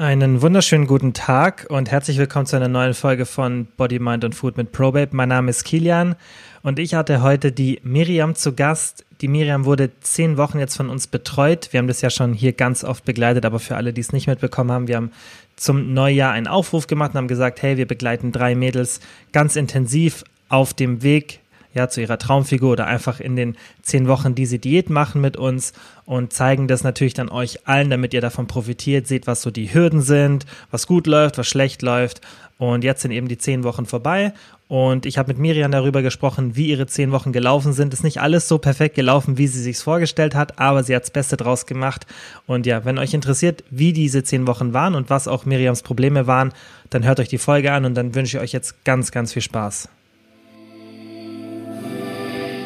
Einen wunderschönen guten Tag und herzlich willkommen zu einer neuen Folge von Body, Mind und Food mit ProBabe. Mein Name ist Kilian und ich hatte heute die Miriam zu Gast. Die Miriam wurde zehn Wochen jetzt von uns betreut. Wir haben das ja schon hier ganz oft begleitet, aber für alle, die es nicht mitbekommen haben, wir haben zum Neujahr einen Aufruf gemacht und haben gesagt, hey, wir begleiten drei Mädels ganz intensiv auf dem Weg ja, zu ihrer Traumfigur oder einfach in den zehn Wochen diese Diät machen mit uns und zeigen das natürlich dann euch allen, damit ihr davon profitiert, seht, was so die Hürden sind, was gut läuft, was schlecht läuft. Und jetzt sind eben die zehn Wochen vorbei und ich habe mit Miriam darüber gesprochen, wie ihre zehn Wochen gelaufen sind. Ist nicht alles so perfekt gelaufen, wie sie sich vorgestellt hat, aber sie hat das Beste draus gemacht. Und ja, wenn euch interessiert, wie diese zehn Wochen waren und was auch Miriams Probleme waren, dann hört euch die Folge an und dann wünsche ich euch jetzt ganz, ganz viel Spaß.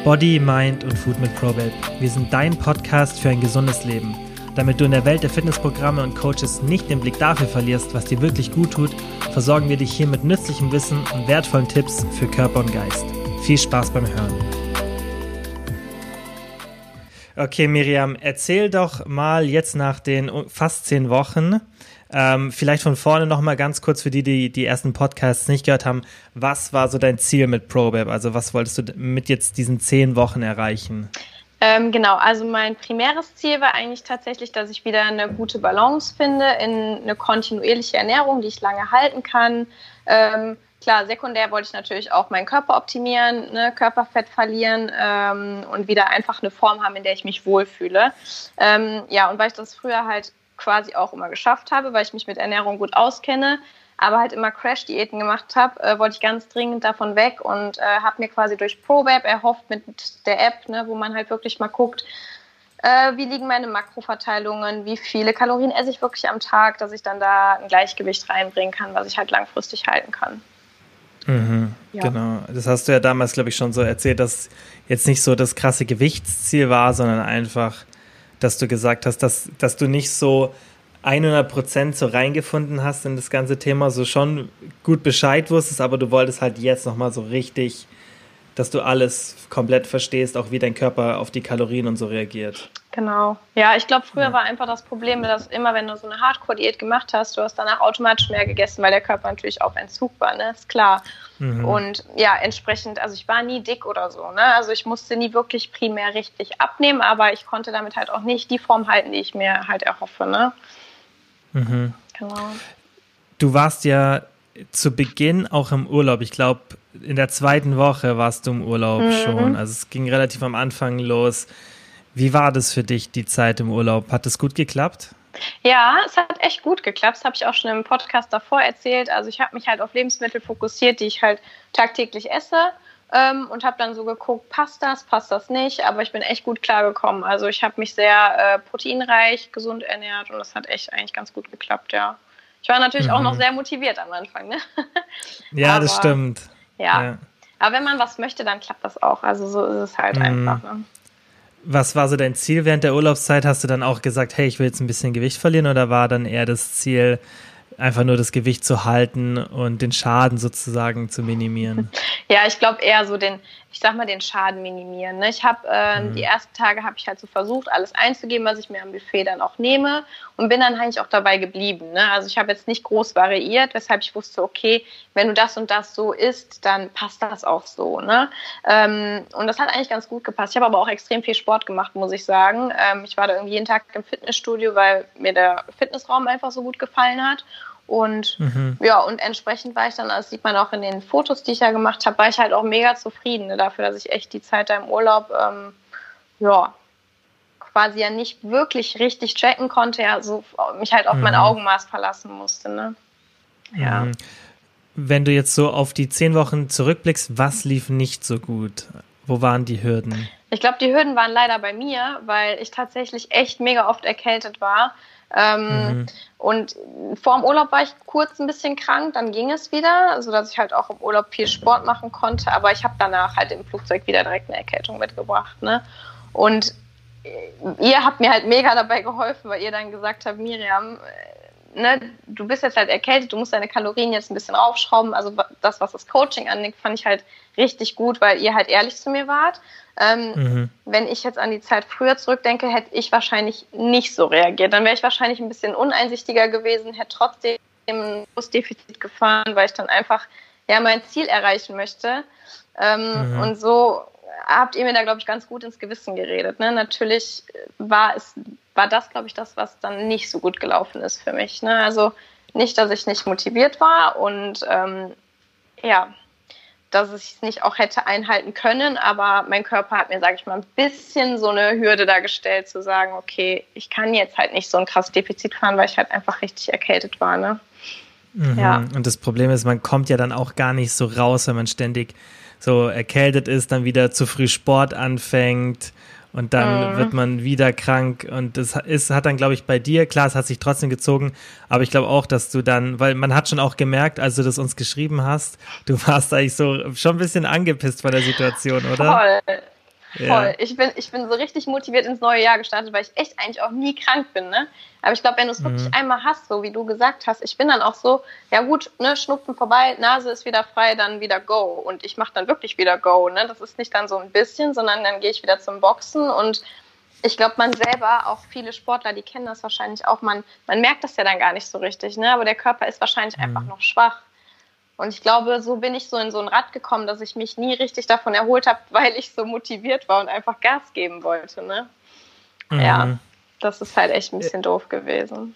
Body, Mind und Food mit ProBabe. Wir sind dein Podcast für ein gesundes Leben. Damit du in der Welt der Fitnessprogramme und Coaches nicht den Blick dafür verlierst, was dir wirklich gut tut, versorgen wir dich hier mit nützlichem Wissen und wertvollen Tipps für Körper und Geist. Viel Spaß beim Hören. Okay, Miriam, erzähl doch mal jetzt nach den fast zehn Wochen, ähm, vielleicht von vorne noch mal ganz kurz für die, die die ersten Podcasts nicht gehört haben. Was war so dein Ziel mit ProBab? Also was wolltest du mit jetzt diesen zehn Wochen erreichen? Ähm, genau, also mein primäres Ziel war eigentlich tatsächlich, dass ich wieder eine gute Balance finde in eine kontinuierliche Ernährung, die ich lange halten kann. Ähm, klar, sekundär wollte ich natürlich auch meinen Körper optimieren, ne, Körperfett verlieren ähm, und wieder einfach eine Form haben, in der ich mich wohlfühle. Ähm, ja, und weil ich das früher halt quasi auch immer geschafft habe, weil ich mich mit Ernährung gut auskenne, aber halt immer Crash-Diäten gemacht habe, äh, wollte ich ganz dringend davon weg und äh, habe mir quasi durch ProBab erhofft mit der App, ne, wo man halt wirklich mal guckt, äh, wie liegen meine Makroverteilungen, wie viele Kalorien esse ich wirklich am Tag, dass ich dann da ein Gleichgewicht reinbringen kann, was ich halt langfristig halten kann. Mhm, ja. Genau, das hast du ja damals, glaube ich, schon so erzählt, dass jetzt nicht so das krasse Gewichtsziel war, sondern einfach dass du gesagt hast, dass, dass du nicht so 100 Prozent so reingefunden hast in das ganze Thema, so schon gut Bescheid wusstest, aber du wolltest halt jetzt nochmal so richtig dass du alles komplett verstehst, auch wie dein Körper auf die Kalorien und so reagiert. Genau. Ja, ich glaube, früher war einfach das Problem, dass immer, wenn du so eine Hardcore-Diät gemacht hast, du hast danach automatisch mehr gegessen, weil der Körper natürlich auf Entzug war, ne? Ist klar. Mhm. Und ja, entsprechend, also ich war nie dick oder so, ne? Also ich musste nie wirklich primär richtig abnehmen, aber ich konnte damit halt auch nicht die Form halten, die ich mir halt erhoffe, ne? Mhm. Genau. Du warst ja zu Beginn auch im Urlaub. Ich glaube, in der zweiten Woche warst du im Urlaub mhm. schon. Also es ging relativ am Anfang los. Wie war das für dich, die Zeit im Urlaub? Hat es gut geklappt? Ja, es hat echt gut geklappt. Das habe ich auch schon im Podcast davor erzählt. Also ich habe mich halt auf Lebensmittel fokussiert, die ich halt tagtäglich esse ähm, und habe dann so geguckt, passt das, passt das nicht. Aber ich bin echt gut klargekommen. Also ich habe mich sehr äh, proteinreich, gesund ernährt und das hat echt eigentlich ganz gut geklappt, ja. Ich war natürlich mhm. auch noch mhm. sehr motiviert am Anfang. Ne? Ja, Aber, das stimmt. Ja. ja. Aber wenn man was möchte, dann klappt das auch. Also so ist es halt mhm. einfach. Ne? Was war so dein Ziel während der Urlaubszeit? Hast du dann auch gesagt, hey, ich will jetzt ein bisschen Gewicht verlieren oder war dann eher das Ziel, einfach nur das Gewicht zu halten und den Schaden sozusagen zu minimieren? Ja, ich glaube eher so den, ich sag mal, den Schaden minimieren. Ne? Ich habe äh, mhm. die ersten Tage habe ich halt so versucht, alles einzugeben, was ich mir am Buffet dann auch nehme und bin dann eigentlich auch dabei geblieben. Ne? Also ich habe jetzt nicht groß variiert, weshalb ich wusste, okay, wenn du das und das so isst, dann passt das auch so. Ne? Ähm, und das hat eigentlich ganz gut gepasst. Ich habe aber auch extrem viel Sport gemacht, muss ich sagen. Ähm, ich war da irgendwie jeden Tag im Fitnessstudio, weil mir der Fitnessraum einfach so gut gefallen hat. Und mhm. ja, und entsprechend war ich dann, das sieht man auch in den Fotos, die ich ja gemacht habe, war ich halt auch mega zufrieden ne, dafür, dass ich echt die Zeit da im Urlaub, ähm, ja, quasi ja nicht wirklich richtig checken konnte, ja, so mich halt auf mhm. mein Augenmaß verlassen musste, ne? Ja. Mhm. Wenn du jetzt so auf die zehn Wochen zurückblickst, was lief nicht so gut? Wo waren die Hürden? Ich glaube, die Hürden waren leider bei mir, weil ich tatsächlich echt mega oft erkältet war. Ähm, mhm. Und vor dem Urlaub war ich kurz ein bisschen krank, dann ging es wieder, sodass ich halt auch im Urlaub viel Sport machen konnte. Aber ich habe danach halt im Flugzeug wieder direkt eine Erkältung mitgebracht. Ne? Und ihr habt mir halt mega dabei geholfen, weil ihr dann gesagt habt, Miriam, ne, du bist jetzt halt erkältet, du musst deine Kalorien jetzt ein bisschen aufschrauben. Also das, was das Coaching angeht, fand ich halt richtig gut, weil ihr halt ehrlich zu mir wart. Ähm, mhm. Wenn ich jetzt an die Zeit früher zurückdenke, hätte ich wahrscheinlich nicht so reagiert. Dann wäre ich wahrscheinlich ein bisschen uneinsichtiger gewesen, hätte trotzdem ein Defizit gefahren, weil ich dann einfach ja mein Ziel erreichen möchte. Ähm, mhm. Und so habt ihr mir da, glaube ich, ganz gut ins Gewissen geredet. Ne? Natürlich war es, war das, glaube ich, das, was dann nicht so gut gelaufen ist für mich. Ne? Also nicht, dass ich nicht motiviert war und ähm, ja, dass ich es nicht auch hätte einhalten können, aber mein Körper hat mir, sage ich mal, ein bisschen so eine Hürde dargestellt, zu sagen, okay, ich kann jetzt halt nicht so ein krasses Defizit fahren, weil ich halt einfach richtig erkältet war. Ne? Mhm. Ja. Und das Problem ist, man kommt ja dann auch gar nicht so raus, wenn man ständig so erkältet ist, dann wieder zu früh Sport anfängt und dann mhm. wird man wieder krank und das ist, hat dann, glaube ich, bei dir, klar, es hat sich trotzdem gezogen, aber ich glaube auch, dass du dann, weil man hat schon auch gemerkt, als du das uns geschrieben hast, du warst eigentlich so schon ein bisschen angepisst von der Situation, oder? Voll. Voll. Ja. Ich, bin, ich bin so richtig motiviert ins neue Jahr gestartet, weil ich echt eigentlich auch nie krank bin. Ne? Aber ich glaube, wenn du es mhm. wirklich einmal hast, so wie du gesagt hast, ich bin dann auch so, ja gut, ne, Schnupfen vorbei, Nase ist wieder frei, dann wieder Go. Und ich mache dann wirklich wieder Go. Ne? Das ist nicht dann so ein bisschen, sondern dann gehe ich wieder zum Boxen und ich glaube, man selber, auch viele Sportler, die kennen das wahrscheinlich auch, man, man merkt das ja dann gar nicht so richtig, ne? aber der Körper ist wahrscheinlich mhm. einfach noch schwach. Und ich glaube, so bin ich so in so ein Rad gekommen, dass ich mich nie richtig davon erholt habe, weil ich so motiviert war und einfach Gas geben wollte. Ne? Mhm. Ja, das ist halt echt ein bisschen doof gewesen.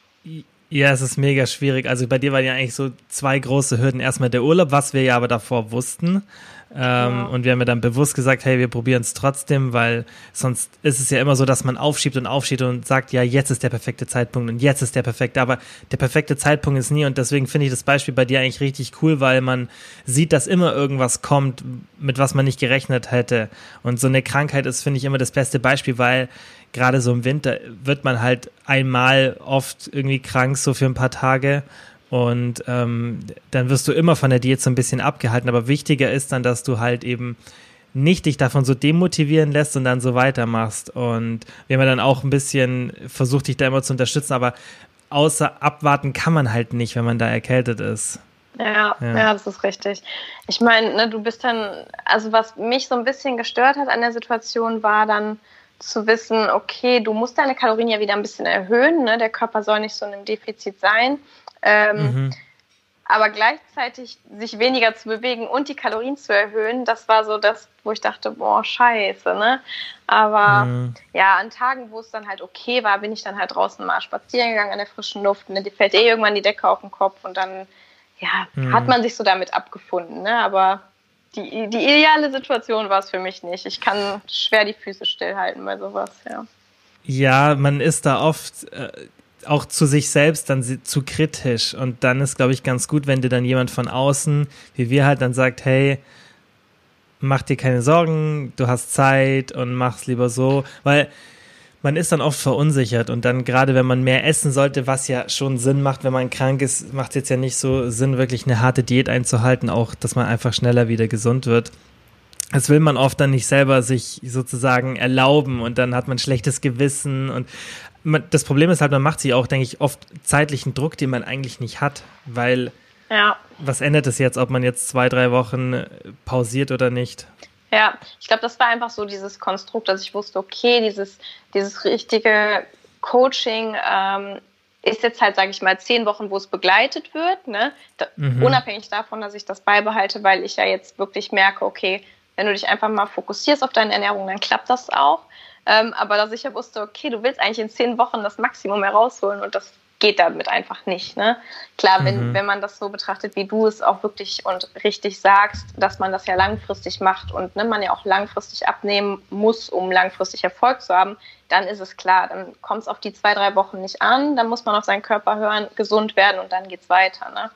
Ja, es ist mega schwierig. Also bei dir waren ja eigentlich so zwei große Hürden. Erstmal der Urlaub, was wir ja aber davor wussten. Ähm, ja. Und wir haben ja dann bewusst gesagt, hey, wir probieren es trotzdem, weil sonst ist es ja immer so, dass man aufschiebt und aufschiebt und sagt, ja, jetzt ist der perfekte Zeitpunkt und jetzt ist der perfekte. Aber der perfekte Zeitpunkt ist nie und deswegen finde ich das Beispiel bei dir eigentlich richtig cool, weil man sieht, dass immer irgendwas kommt, mit was man nicht gerechnet hätte. Und so eine Krankheit ist, finde ich, immer das beste Beispiel, weil gerade so im Winter wird man halt einmal oft irgendwie krank, so für ein paar Tage. Und ähm, dann wirst du immer von der Diät so ein bisschen abgehalten. Aber wichtiger ist dann, dass du halt eben nicht dich davon so demotivieren lässt und dann so weitermachst. Und wir haben dann auch ein bisschen versucht, dich da immer zu unterstützen, aber außer abwarten kann man halt nicht, wenn man da erkältet ist. Ja, ja, ja, das ist richtig. Ich meine, ne, du bist dann, also was mich so ein bisschen gestört hat an der Situation, war dann zu wissen, okay, du musst deine Kalorien ja wieder ein bisschen erhöhen, ne? der Körper soll nicht so in einem Defizit sein. Ähm, mhm. Aber gleichzeitig sich weniger zu bewegen und die Kalorien zu erhöhen, das war so das, wo ich dachte, boah, scheiße, ne? Aber mhm. ja, an Tagen, wo es dann halt okay war, bin ich dann halt draußen mal spazieren gegangen an der frischen Luft. Ne? Die fällt eh irgendwann die Decke auf den Kopf und dann, ja, mhm. hat man sich so damit abgefunden, ne? Aber die, die ideale Situation war es für mich nicht. Ich kann schwer die Füße stillhalten bei sowas, ja. Ja, man ist da oft. Äh auch zu sich selbst dann zu kritisch. Und dann ist, glaube ich, ganz gut, wenn dir dann jemand von außen, wie wir halt, dann sagt, hey, mach dir keine Sorgen, du hast Zeit und mach's lieber so. Weil man ist dann oft verunsichert und dann gerade wenn man mehr essen sollte, was ja schon Sinn macht, wenn man krank ist, macht es jetzt ja nicht so Sinn, wirklich eine harte Diät einzuhalten, auch dass man einfach schneller wieder gesund wird. Das will man oft dann nicht selber sich sozusagen erlauben und dann hat man schlechtes Gewissen und das Problem ist halt, man macht sich auch, denke ich, oft zeitlichen Druck, den man eigentlich nicht hat, weil ja. was ändert es jetzt, ob man jetzt zwei, drei Wochen äh, pausiert oder nicht? Ja, ich glaube, das war einfach so dieses Konstrukt, dass ich wusste, okay, dieses, dieses richtige Coaching ähm, ist jetzt halt, sage ich mal, zehn Wochen, wo es begleitet wird, ne? Da, mhm. unabhängig davon, dass ich das beibehalte, weil ich ja jetzt wirklich merke, okay, wenn du dich einfach mal fokussierst auf deine Ernährung, dann klappt das auch. Ähm, aber dass ich ja wusste, okay, du willst eigentlich in zehn Wochen das Maximum herausholen und das geht damit einfach nicht. Ne? Klar, wenn, mhm. wenn man das so betrachtet, wie du es auch wirklich und richtig sagst, dass man das ja langfristig macht und ne, man ja auch langfristig abnehmen muss, um langfristig Erfolg zu haben, dann ist es klar, dann kommt es auf die zwei, drei Wochen nicht an, dann muss man auf seinen Körper hören, gesund werden und dann geht es weiter. Ne?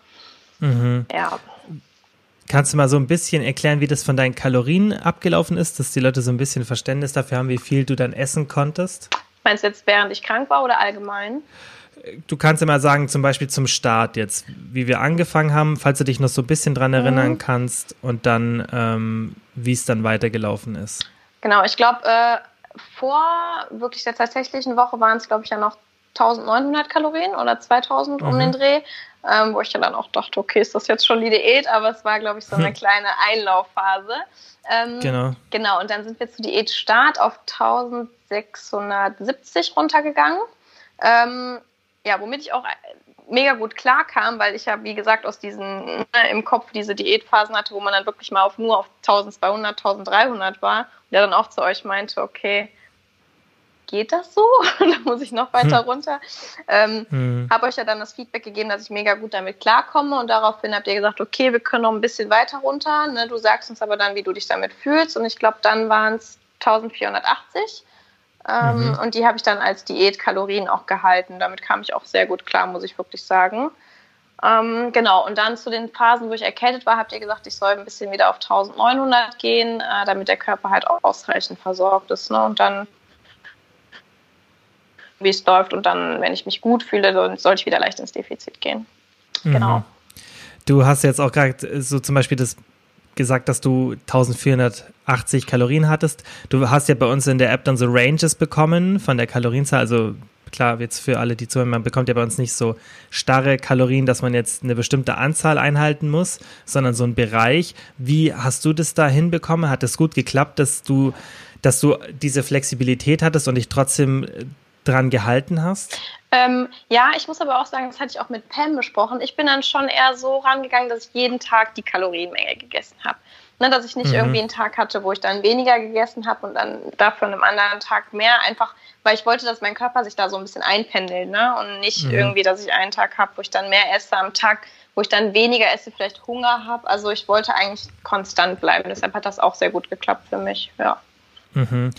Mhm. Ja. Kannst du mal so ein bisschen erklären, wie das von deinen Kalorien abgelaufen ist, dass die Leute so ein bisschen Verständnis dafür haben, wie viel du dann essen konntest? Meinst du jetzt, während ich krank war oder allgemein? Du kannst ja mal sagen, zum Beispiel zum Start jetzt, wie wir angefangen haben, falls du dich noch so ein bisschen dran erinnern mhm. kannst und dann, ähm, wie es dann weitergelaufen ist. Genau, ich glaube, äh, vor wirklich der tatsächlichen Woche waren es, glaube ich, ja noch 1900 Kalorien oder 2000 mhm. um den Dreh, ähm, wo ich dann auch dachte, okay, ist das jetzt schon die Diät, aber es war, glaube ich, so eine hm. kleine Einlaufphase. Ähm, genau. Genau, und dann sind wir zu Diätstart auf 1670 runtergegangen. Ähm, ja, womit ich auch mega gut klarkam, weil ich ja, wie gesagt, aus diesen ne, im Kopf diese Diätphasen hatte, wo man dann wirklich mal auf nur auf 1200, 1300 war und der dann auch zu euch meinte, okay, geht das so? da muss ich noch weiter hm. runter. Ähm, hm. Habe euch ja dann das Feedback gegeben, dass ich mega gut damit klarkomme und daraufhin habt ihr gesagt, okay, wir können noch ein bisschen weiter runter. Ne? Du sagst uns aber dann, wie du dich damit fühlst und ich glaube, dann waren es 1480. Ähm, mhm. Und die habe ich dann als Diätkalorien auch gehalten. Damit kam ich auch sehr gut klar, muss ich wirklich sagen. Ähm, genau, und dann zu den Phasen, wo ich erkältet war, habt ihr gesagt, ich soll ein bisschen wieder auf 1900 gehen, äh, damit der Körper halt auch ausreichend versorgt ist. Ne? Und dann, wie es läuft, und dann, wenn ich mich gut fühle, dann sollte ich wieder leicht ins Defizit gehen. Mhm. Genau. Du hast jetzt auch gerade so zum Beispiel das gesagt, dass du 1480 Kalorien hattest. Du hast ja bei uns in der App dann so Ranges bekommen von der Kalorienzahl. Also klar, jetzt für alle, die zuhören, man bekommt ja bei uns nicht so starre Kalorien, dass man jetzt eine bestimmte Anzahl einhalten muss, sondern so einen Bereich. Wie hast du das da hinbekommen? Hat es gut geklappt, dass du, dass du diese Flexibilität hattest und dich trotzdem dran gehalten hast? Ähm, ja, ich muss aber auch sagen, das hatte ich auch mit Pam besprochen. Ich bin dann schon eher so rangegangen, dass ich jeden Tag die Kalorienmenge gegessen habe. Ne, dass ich nicht mhm. irgendwie einen Tag hatte, wo ich dann weniger gegessen habe und dann dafür an einem anderen Tag mehr. Einfach, weil ich wollte, dass mein Körper sich da so ein bisschen einpendelt. Ne? Und nicht mhm. irgendwie, dass ich einen Tag habe, wo ich dann mehr esse am Tag, wo ich dann weniger esse, vielleicht Hunger habe. Also ich wollte eigentlich konstant bleiben. Deshalb hat das auch sehr gut geklappt für mich. Ja. Mhm.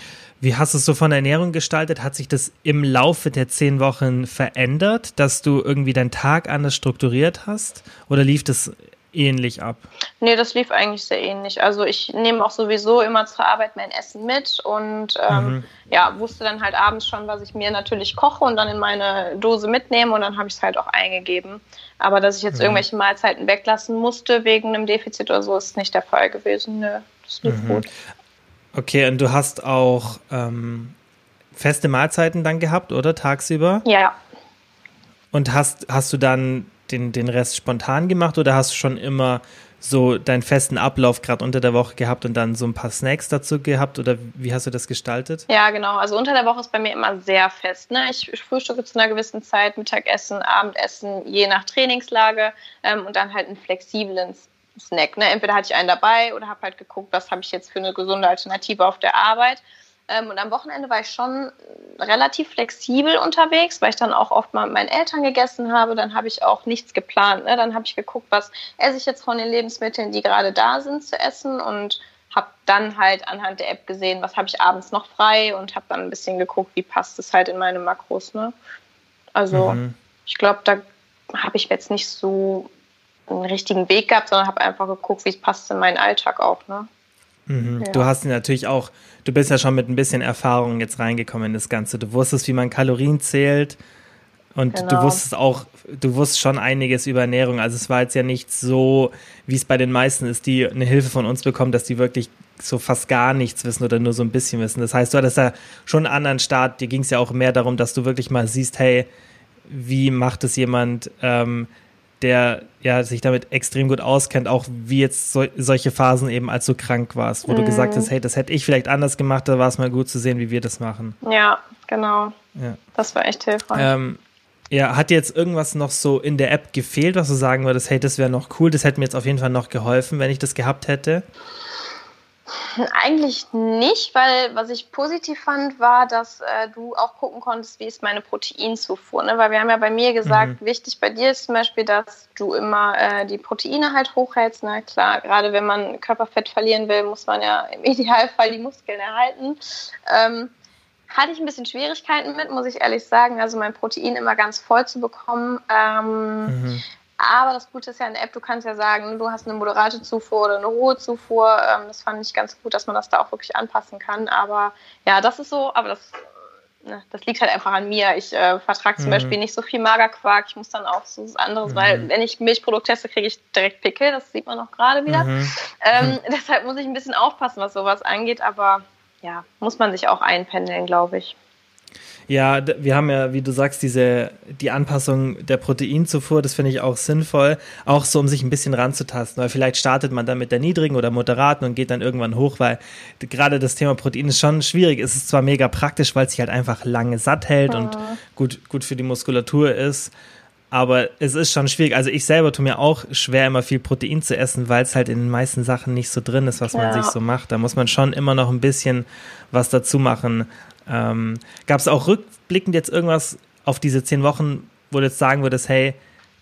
Wie hast du es so von der Ernährung gestaltet? Hat sich das im Laufe der zehn Wochen verändert, dass du irgendwie deinen Tag anders strukturiert hast? Oder lief das ähnlich ab? Nee, das lief eigentlich sehr ähnlich. Also ich nehme auch sowieso immer zur Arbeit mein Essen mit und ähm, mhm. ja, wusste dann halt abends schon, was ich mir natürlich koche und dann in meine Dose mitnehme und dann habe ich es halt auch eingegeben. Aber dass ich jetzt mhm. irgendwelche Mahlzeiten weglassen musste wegen einem Defizit oder so, ist nicht der Fall gewesen. Nö, das lief mhm. gut. Okay, und du hast auch ähm, feste Mahlzeiten dann gehabt, oder? Tagsüber? Ja. Und hast, hast du dann den, den Rest spontan gemacht oder hast du schon immer so deinen festen Ablauf gerade unter der Woche gehabt und dann so ein paar Snacks dazu gehabt oder wie hast du das gestaltet? Ja, genau. Also unter der Woche ist bei mir immer sehr fest. Ne? Ich, frühstücke zu einer gewissen Zeit, Mittagessen, Abendessen, je nach Trainingslage ähm, und dann halt einen flexiblen Snack. Ne? Entweder hatte ich einen dabei oder habe halt geguckt, was habe ich jetzt für eine gesunde Alternative auf der Arbeit. Ähm, und am Wochenende war ich schon relativ flexibel unterwegs, weil ich dann auch oft mal mit meinen Eltern gegessen habe. Dann habe ich auch nichts geplant. Ne? Dann habe ich geguckt, was esse ich jetzt von den Lebensmitteln, die gerade da sind, zu essen und habe dann halt anhand der App gesehen, was habe ich abends noch frei und habe dann ein bisschen geguckt, wie passt es halt in meine Makros. Ne? Also mhm. ich glaube, da habe ich jetzt nicht so einen richtigen Weg gehabt, sondern habe einfach geguckt, wie es passt in meinen Alltag auch. Ne? Mhm. Ja. Du hast natürlich auch, du bist ja schon mit ein bisschen Erfahrung jetzt reingekommen in das Ganze. Du wusstest, wie man Kalorien zählt und genau. du wusstest auch, du wusstest schon einiges über Ernährung. Also es war jetzt ja nicht so, wie es bei den meisten ist, die eine Hilfe von uns bekommen, dass die wirklich so fast gar nichts wissen oder nur so ein bisschen wissen. Das heißt, du hattest da schon einen anderen Start. Dir ging es ja auch mehr darum, dass du wirklich mal siehst, hey, wie macht es jemand, ähm, der ja sich damit extrem gut auskennt, auch wie jetzt so, solche Phasen eben, als du krank warst, wo mhm. du gesagt hast, hey, das hätte ich vielleicht anders gemacht, da war es mal gut zu sehen, wie wir das machen. Ja, genau. Ja. Das war echt hilfreich. Ähm, ja, hat dir jetzt irgendwas noch so in der App gefehlt, was du sagen würdest, hey, das wäre noch cool, das hätte mir jetzt auf jeden Fall noch geholfen, wenn ich das gehabt hätte? Eigentlich nicht, weil was ich positiv fand, war, dass äh, du auch gucken konntest, wie ist meine Proteinzufuhr. Ne? Weil wir haben ja bei mir gesagt, mhm. wichtig bei dir ist zum Beispiel, dass du immer äh, die Proteine halt hochhältst. Ne? Klar, gerade wenn man Körperfett verlieren will, muss man ja im Idealfall die Muskeln erhalten. Ähm, hatte ich ein bisschen Schwierigkeiten mit, muss ich ehrlich sagen. Also mein Protein immer ganz voll zu bekommen. Ähm, mhm. Aber das Gute ist ja in der App, du kannst ja sagen, du hast eine moderate Zufuhr oder eine hohe Zufuhr. Ähm, das fand ich ganz gut, dass man das da auch wirklich anpassen kann. Aber ja, das ist so, aber das, ne, das liegt halt einfach an mir. Ich äh, vertrage zum mhm. Beispiel nicht so viel Magerquark. Ich muss dann auch so was anderes, mhm. weil wenn ich Milchprodukt teste, kriege ich direkt Pickel. Das sieht man auch gerade wieder. Mhm. Ähm, mhm. deshalb muss ich ein bisschen aufpassen, was sowas angeht. Aber ja, muss man sich auch einpendeln, glaube ich. Ja, wir haben ja, wie du sagst, diese, die Anpassung der Proteinzufuhr, das finde ich auch sinnvoll, auch so, um sich ein bisschen ranzutasten, weil vielleicht startet man dann mit der niedrigen oder moderaten und geht dann irgendwann hoch, weil gerade das Thema Protein ist schon schwierig. Es ist zwar mega praktisch, weil es sich halt einfach lange satt hält mhm. und gut, gut für die Muskulatur ist, aber es ist schon schwierig. Also ich selber tue mir auch schwer, immer viel Protein zu essen, weil es halt in den meisten Sachen nicht so drin ist, was ja. man sich so macht. Da muss man schon immer noch ein bisschen was dazu machen. Ähm, Gab es auch rückblickend jetzt irgendwas auf diese zehn Wochen, wo du jetzt sagen würdest, hey,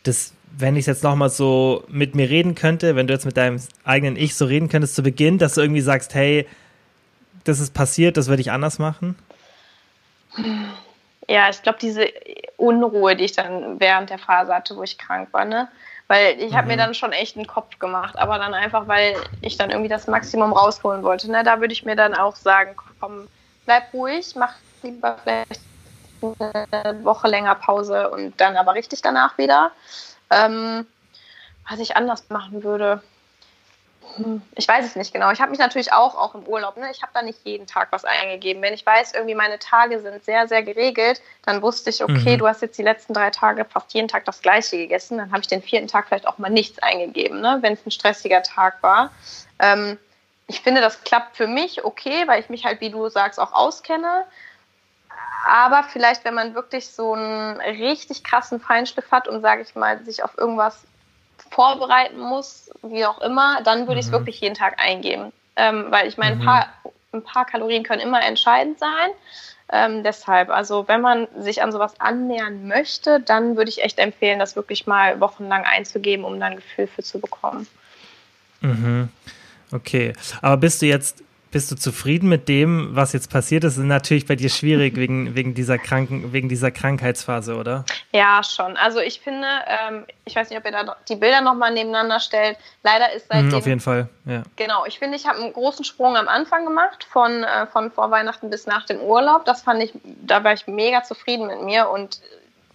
das, wenn ich jetzt nochmal so mit mir reden könnte, wenn du jetzt mit deinem eigenen Ich so reden könntest zu Beginn, dass du irgendwie sagst, hey, das ist passiert, das würde ich anders machen? Ja, ich glaube, diese Unruhe, die ich dann während der Phase hatte, wo ich krank war, ne? Weil ich habe mhm. mir dann schon echt einen Kopf gemacht, aber dann einfach, weil ich dann irgendwie das Maximum rausholen wollte. Ne? Da würde ich mir dann auch sagen, komm, bleib ruhig, mach lieber vielleicht eine Woche länger Pause und dann aber richtig danach wieder. Ähm, was ich anders machen würde, hm, ich weiß es nicht genau. Ich habe mich natürlich auch, auch im Urlaub, ne, ich habe da nicht jeden Tag was eingegeben. Wenn ich weiß, irgendwie meine Tage sind sehr, sehr geregelt, dann wusste ich, okay, mhm. du hast jetzt die letzten drei Tage fast jeden Tag das Gleiche gegessen. Dann habe ich den vierten Tag vielleicht auch mal nichts eingegeben, ne, wenn es ein stressiger Tag war. Ähm, ich finde, das klappt für mich okay, weil ich mich halt, wie du sagst, auch auskenne. Aber vielleicht, wenn man wirklich so einen richtig krassen Feinschliff hat und, sage ich mal, sich auf irgendwas vorbereiten muss, wie auch immer, dann würde mhm. ich es wirklich jeden Tag eingeben. Ähm, weil ich meine, mhm. ein, paar, ein paar Kalorien können immer entscheidend sein. Ähm, deshalb, also wenn man sich an sowas annähern möchte, dann würde ich echt empfehlen, das wirklich mal wochenlang einzugeben, um dann ein Gefühl für zu bekommen. Mhm. Okay, aber bist du jetzt, bist du zufrieden mit dem, was jetzt passiert ist? ist natürlich bei dir schwierig wegen, wegen, dieser Kranken, wegen dieser Krankheitsphase, oder? Ja, schon. Also ich finde, ähm, ich weiß nicht, ob ihr da die Bilder nochmal nebeneinander stellt. Leider ist seitdem... Mhm, auf jeden Fall, ja. Genau, ich finde, ich habe einen großen Sprung am Anfang gemacht, von, äh, von vor Weihnachten bis nach dem Urlaub. Das fand ich, da war ich mega zufrieden mit mir und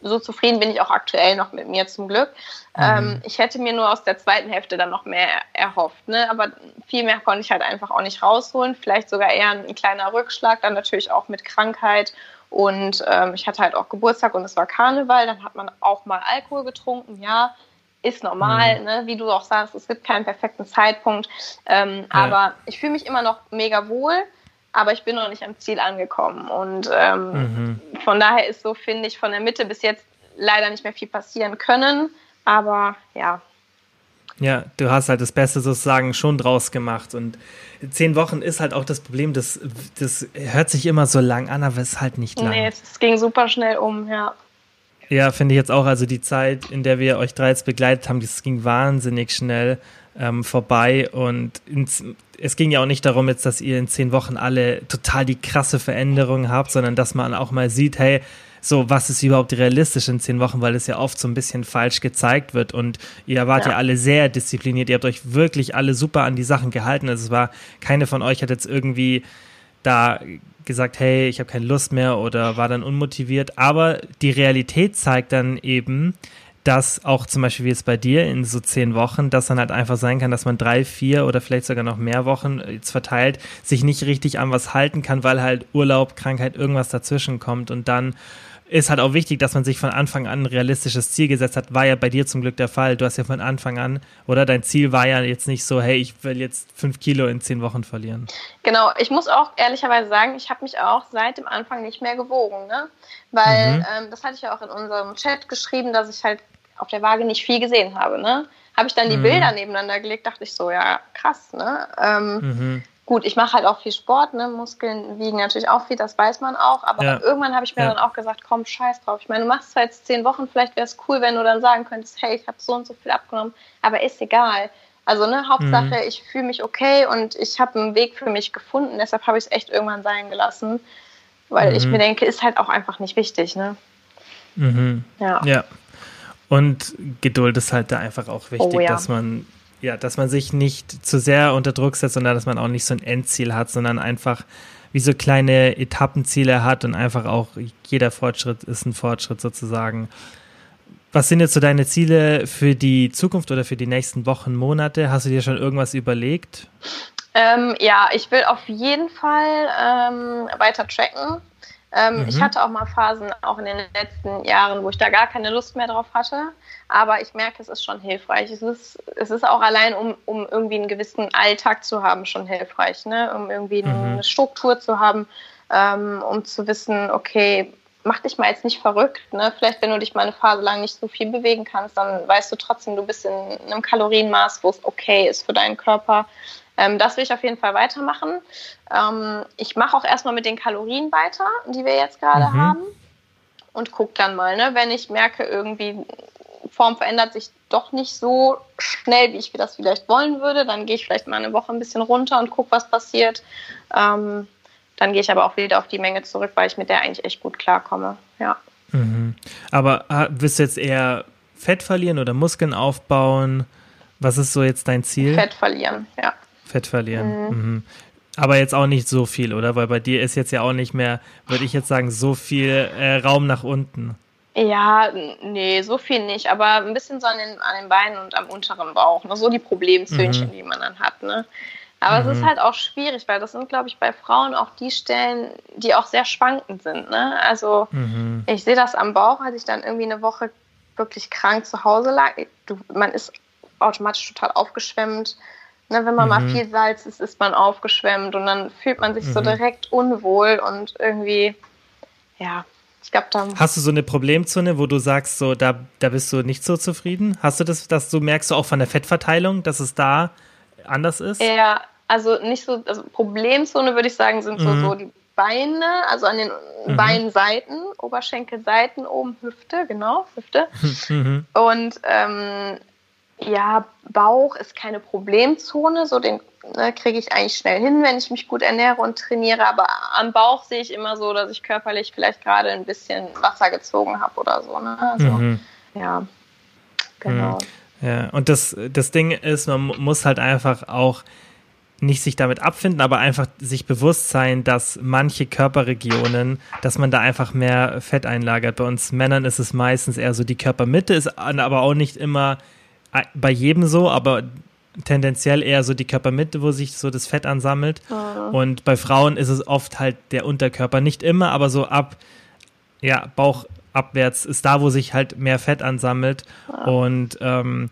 so zufrieden bin ich auch aktuell noch mit mir zum Glück. Mhm. Ähm, ich hätte mir nur aus der zweiten Hälfte dann noch mehr erhofft, ne? aber viel mehr konnte ich halt einfach auch nicht rausholen. Vielleicht sogar eher ein, ein kleiner Rückschlag, dann natürlich auch mit Krankheit. Und ähm, ich hatte halt auch Geburtstag und es war Karneval, dann hat man auch mal Alkohol getrunken, ja, ist normal, mhm. ne? wie du auch sagst, es gibt keinen perfekten Zeitpunkt. Ähm, ja. Aber ich fühle mich immer noch mega wohl aber ich bin noch nicht am Ziel angekommen. Und ähm, mhm. von daher ist so, finde ich, von der Mitte bis jetzt leider nicht mehr viel passieren können. Aber ja. Ja, du hast halt das Beste sozusagen schon draus gemacht. Und zehn Wochen ist halt auch das Problem, das, das hört sich immer so lang an, aber es ist halt nicht lang. Nee, es ging super schnell um, ja. Ja, finde ich jetzt auch. Also die Zeit, in der wir euch drei jetzt begleitet haben, das ging wahnsinnig schnell ähm, vorbei. Und ins, es ging ja auch nicht darum jetzt, dass ihr in zehn Wochen alle total die krasse Veränderung habt, sondern dass man auch mal sieht, hey, so, was ist überhaupt realistisch in zehn Wochen, weil es ja oft so ein bisschen falsch gezeigt wird und ihr wart ja, ja alle sehr diszipliniert, ihr habt euch wirklich alle super an die Sachen gehalten. Also es war, keine von euch hat jetzt irgendwie da gesagt, hey, ich habe keine Lust mehr oder war dann unmotiviert, aber die Realität zeigt dann eben, dass auch zum Beispiel wie jetzt bei dir in so zehn Wochen, dass dann halt einfach sein kann, dass man drei, vier oder vielleicht sogar noch mehr Wochen jetzt verteilt sich nicht richtig an was halten kann, weil halt Urlaub, Krankheit, irgendwas dazwischen kommt und dann ist halt auch wichtig, dass man sich von Anfang an ein realistisches Ziel gesetzt hat. War ja bei dir zum Glück der Fall. Du hast ja von Anfang an, oder dein Ziel war ja jetzt nicht so, hey, ich will jetzt fünf Kilo in zehn Wochen verlieren. Genau, ich muss auch ehrlicherweise sagen, ich habe mich auch seit dem Anfang nicht mehr gewogen, ne? Weil mhm. ähm, das hatte ich ja auch in unserem Chat geschrieben, dass ich halt auf der Waage nicht viel gesehen habe. Ne? Habe ich dann die mhm. Bilder nebeneinander gelegt, dachte ich so, ja, krass. Ne? Ähm, mhm. Gut, ich mache halt auch viel Sport, ne? Muskeln wiegen natürlich auch viel, das weiß man auch. Aber ja. irgendwann habe ich mir ja. dann auch gesagt, komm, scheiß drauf. Ich meine, du machst zwar jetzt zehn Wochen, vielleicht wäre es cool, wenn du dann sagen könntest, hey, ich habe so und so viel abgenommen, aber ist egal. Also, ne, Hauptsache, mhm. ich fühle mich okay und ich habe einen Weg für mich gefunden. Deshalb habe ich es echt irgendwann sein gelassen, weil ich mhm. mir denke, ist halt auch einfach nicht wichtig, ne? Mhm. Ja. ja. Und Geduld ist halt da einfach auch wichtig, oh, ja. dass man ja, dass man sich nicht zu sehr unter Druck setzt, sondern dass man auch nicht so ein Endziel hat, sondern einfach wie so kleine Etappenziele hat und einfach auch jeder Fortschritt ist ein Fortschritt sozusagen. Was sind jetzt so deine Ziele für die Zukunft oder für die nächsten Wochen, Monate? Hast du dir schon irgendwas überlegt? Ähm, ja, ich will auf jeden Fall ähm, weiter tracken. Ähm, mhm. Ich hatte auch mal Phasen, auch in den letzten Jahren, wo ich da gar keine Lust mehr drauf hatte. Aber ich merke, es ist schon hilfreich. Es ist, es ist auch allein, um, um irgendwie einen gewissen Alltag zu haben, schon hilfreich. Ne? Um irgendwie mhm. eine Struktur zu haben, ähm, um zu wissen, okay, mach dich mal jetzt nicht verrückt. Ne? Vielleicht, wenn du dich mal eine Phase lang nicht so viel bewegen kannst, dann weißt du trotzdem, du bist in einem Kalorienmaß, wo es okay ist für deinen Körper. Ähm, das will ich auf jeden Fall weitermachen. Ähm, ich mache auch erstmal mit den Kalorien weiter, die wir jetzt gerade mhm. haben. Und gucke dann mal, ne? wenn ich merke, irgendwie Form verändert sich doch nicht so schnell, wie ich das vielleicht wollen würde, dann gehe ich vielleicht mal eine Woche ein bisschen runter und gucke, was passiert. Ähm, dann gehe ich aber auch wieder auf die Menge zurück, weil ich mit der eigentlich echt gut klarkomme. Ja. Mhm. Aber ah, willst du jetzt eher Fett verlieren oder Muskeln aufbauen? Was ist so jetzt dein Ziel? Fett verlieren, ja. Fett verlieren. Mhm. Mhm. Aber jetzt auch nicht so viel, oder? Weil bei dir ist jetzt ja auch nicht mehr, würde ich jetzt sagen, so viel äh, Raum nach unten. Ja, nee, so viel nicht, aber ein bisschen so an den, an den Beinen und am unteren Bauch. Ne? So die Problemzöhnchen, mhm. die man dann hat. Ne? Aber mhm. es ist mhm. halt auch schwierig, weil das sind, glaube ich, bei Frauen auch die Stellen, die auch sehr schwankend sind. Ne? Also mhm. ich sehe das am Bauch, als ich dann irgendwie eine Woche wirklich krank zu Hause lag. Du, man ist automatisch total aufgeschwemmt. Ne, wenn man mhm. mal viel Salz ist, ist man aufgeschwemmt und dann fühlt man sich mhm. so direkt unwohl und irgendwie, ja, ich glaube da. Hast du so eine Problemzone, wo du sagst, so da, da bist du nicht so zufrieden? Hast du das, dass du merkst du auch von der Fettverteilung, dass es da anders ist? Ja, also nicht so, also Problemzone würde ich sagen, sind mhm. so, so die Beine, also an den mhm. Beinseiten, Oberschenkelseiten oben, Hüfte, genau, Hüfte. Mhm. Und ähm, ja, Bauch ist keine Problemzone, so den ne, kriege ich eigentlich schnell hin, wenn ich mich gut ernähre und trainiere. Aber am Bauch sehe ich immer so, dass ich körperlich vielleicht gerade ein bisschen Wasser gezogen habe oder so. Ne? Also, mhm. ja, genau. Mhm. Ja, und das, das Ding ist, man muss halt einfach auch nicht sich damit abfinden, aber einfach sich bewusst sein, dass manche Körperregionen, dass man da einfach mehr Fett einlagert. Bei uns Männern ist es meistens eher so die Körpermitte, ist aber auch nicht immer bei jedem so, aber tendenziell eher so die Körpermitte, wo sich so das Fett ansammelt. Oh. Und bei Frauen ist es oft halt der Unterkörper. Nicht immer, aber so ab, ja, Bauch abwärts ist da, wo sich halt mehr Fett ansammelt. Oh. Und ähm,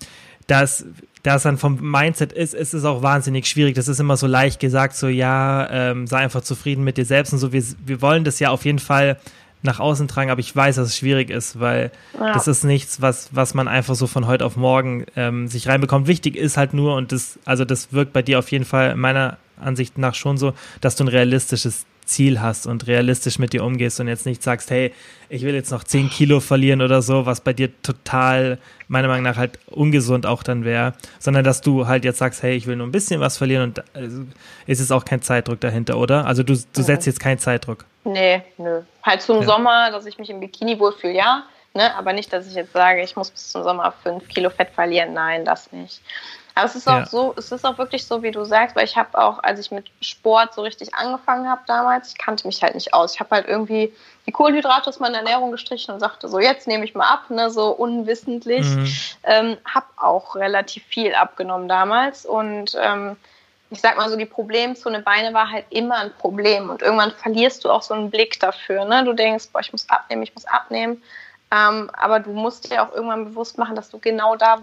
das, das dann vom Mindset ist, ist es auch wahnsinnig schwierig. Das ist immer so leicht gesagt, so ja, ähm, sei einfach zufrieden mit dir selbst und so. Wir, wir wollen das ja auf jeden Fall nach außen tragen, aber ich weiß, dass es schwierig ist, weil ja. das ist nichts, was, was man einfach so von heute auf morgen ähm, sich reinbekommt. Wichtig ist halt nur, und das, also das wirkt bei dir auf jeden Fall meiner Ansicht nach schon so, dass du ein realistisches Ziel hast und realistisch mit dir umgehst und jetzt nicht sagst, hey, ich will jetzt noch 10 Kilo verlieren oder so, was bei dir total, meiner Meinung nach, halt ungesund auch dann wäre, sondern dass du halt jetzt sagst, hey, ich will nur ein bisschen was verlieren und also, ist es auch kein Zeitdruck dahinter, oder? Also du, du setzt jetzt keinen Zeitdruck. Nee, nö. Halt zum ja. Sommer, dass ich mich im Bikini wohlfühle, ja. Ne? Aber nicht, dass ich jetzt sage, ich muss bis zum Sommer 5 Kilo Fett verlieren. Nein, das nicht. Aber es ist auch ja. so, es ist auch wirklich so, wie du sagst, weil ich habe auch, als ich mit Sport so richtig angefangen habe damals, ich kannte mich halt nicht aus. Ich habe halt irgendwie die Kohlenhydrate aus meiner Ernährung gestrichen und sagte so, jetzt nehme ich mal ab, ne, so unwissentlich. Mhm. Ähm, habe auch relativ viel abgenommen damals und ähm, ich sag mal so, die Problemzone Beine war halt immer ein Problem und irgendwann verlierst du auch so einen Blick dafür. Ne? Du denkst, boah, ich muss abnehmen, ich muss abnehmen. Ähm, aber du musst dir auch irgendwann bewusst machen, dass du genau da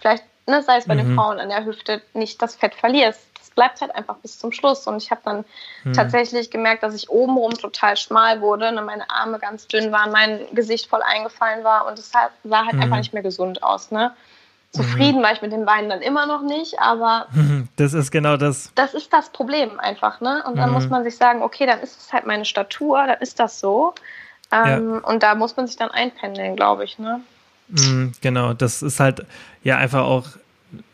vielleicht ne, sei es bei mhm. den Frauen an der Hüfte, nicht das Fett verlierst. Das bleibt halt einfach bis zum Schluss. Und ich habe dann mhm. tatsächlich gemerkt, dass ich obenrum total schmal wurde, ne, meine Arme ganz dünn waren, mein Gesicht voll eingefallen war und es sah halt mhm. einfach nicht mehr gesund aus. Ne? Zufrieden mhm. war ich mit den Beinen dann immer noch nicht, aber das ist genau das. Das ist das Problem einfach, ne? Und dann mhm. muss man sich sagen, okay, dann ist es halt meine Statur, dann ist das so. Ähm, ja. Und da muss man sich dann einpendeln, glaube ich, ne? Mhm, genau, das ist halt ja einfach auch,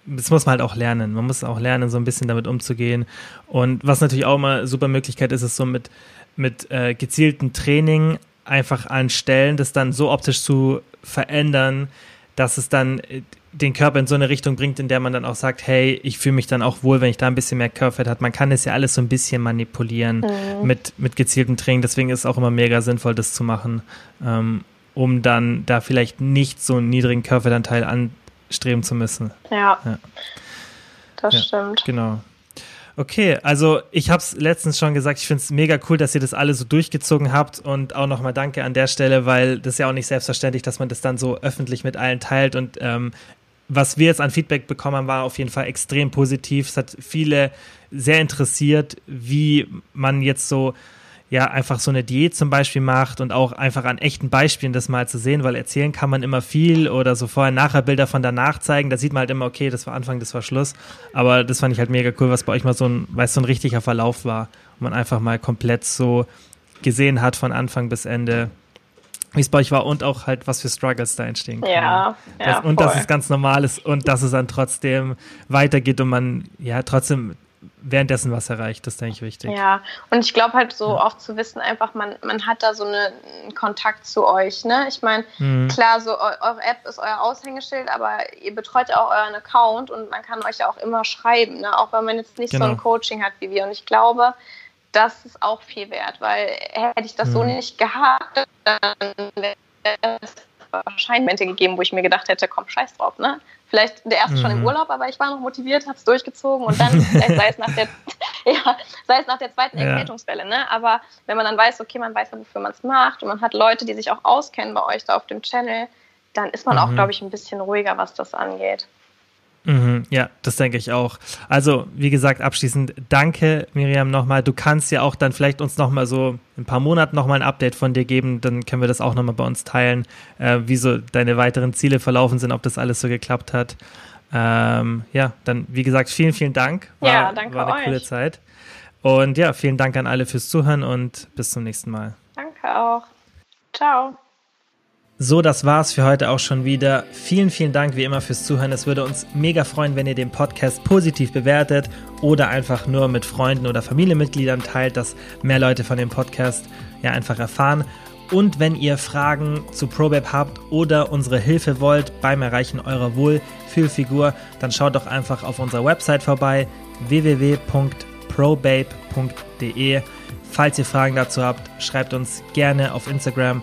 das muss man halt auch lernen. Man muss auch lernen, so ein bisschen damit umzugehen. Und was natürlich auch immer eine super Möglichkeit ist, ist so mit, mit äh, gezielten Training einfach an Stellen, das dann so optisch zu verändern, dass es dann äh, den Körper in so eine Richtung bringt, in der man dann auch sagt, hey, ich fühle mich dann auch wohl, wenn ich da ein bisschen mehr Körperfett hat. Man kann es ja alles so ein bisschen manipulieren mhm. mit, mit gezieltem Training. Deswegen ist es auch immer mega sinnvoll, das zu machen. Ähm, um dann da vielleicht nicht so einen niedrigen Körperfettanteil anstreben zu müssen. Ja. ja. Das ja, stimmt. Genau. Okay, also ich habe es letztens schon gesagt, ich finde es mega cool, dass ihr das alle so durchgezogen habt und auch nochmal danke an der Stelle, weil das ist ja auch nicht selbstverständlich, dass man das dann so öffentlich mit allen teilt und ähm, was wir jetzt an Feedback bekommen haben, war auf jeden Fall extrem positiv. Es hat viele sehr interessiert, wie man jetzt so ja einfach so eine Diät zum Beispiel macht und auch einfach an echten Beispielen das mal zu sehen, weil erzählen kann man immer viel oder so vorher nachher Bilder von danach zeigen, da sieht man halt immer, okay, das war Anfang, das war Schluss. Aber das fand ich halt mega cool, was bei euch mal so ein, weil so ein richtiger Verlauf war und man einfach mal komplett so gesehen hat von Anfang bis Ende, wie es bei euch war und auch halt, was für Struggles da entstehen können. Ja, ja das, und voll. dass es ganz normal ist und dass es dann trotzdem weitergeht und man ja trotzdem währenddessen was erreicht, das denke ich wichtig. Ja, und ich glaube halt so auch zu wissen, einfach man, man hat da so eine, einen Kontakt zu euch. Ne? Ich meine, mhm. klar, so eure App ist euer Aushängeschild, aber ihr betreut ja auch euren Account und man kann euch ja auch immer schreiben, ne? auch wenn man jetzt nicht genau. so ein Coaching hat wie wir. Und ich glaube, das ist auch viel wert, weil hätte ich das mhm. so nicht gehabt, dann wäre es wahrscheinlich Momente gegeben, wo ich mir gedacht hätte, komm, scheiß drauf, ne? Vielleicht der erste mhm. schon im mhm. Urlaub, aber ich war noch motiviert, habe es durchgezogen und dann sei es nach der, ja, sei es nach der zweiten ja. Erkältungswelle. Ne? Aber wenn man dann weiß, okay, man weiß ja, wofür man es macht und man hat Leute, die sich auch auskennen bei euch da auf dem Channel, dann ist man mhm. auch, glaube ich, ein bisschen ruhiger, was das angeht. Mhm, ja, das denke ich auch. Also, wie gesagt, abschließend danke, Miriam, nochmal. Du kannst ja auch dann vielleicht uns nochmal so ein paar Monaten nochmal ein Update von dir geben. Dann können wir das auch nochmal bei uns teilen, äh, wie so deine weiteren Ziele verlaufen sind, ob das alles so geklappt hat. Ähm, ja, dann, wie gesagt, vielen, vielen Dank. War, ja, danke War eine euch. coole Zeit. Und ja, vielen Dank an alle fürs Zuhören und bis zum nächsten Mal. Danke auch. Ciao. So, das war's für heute auch schon wieder. Vielen, vielen Dank wie immer fürs Zuhören. Es würde uns mega freuen, wenn ihr den Podcast positiv bewertet oder einfach nur mit Freunden oder Familienmitgliedern teilt, dass mehr Leute von dem Podcast ja einfach erfahren. Und wenn ihr Fragen zu ProBabe habt oder unsere Hilfe wollt beim Erreichen eurer Wohlfühlfigur, dann schaut doch einfach auf unserer Website vorbei www.probabe.de. Falls ihr Fragen dazu habt, schreibt uns gerne auf Instagram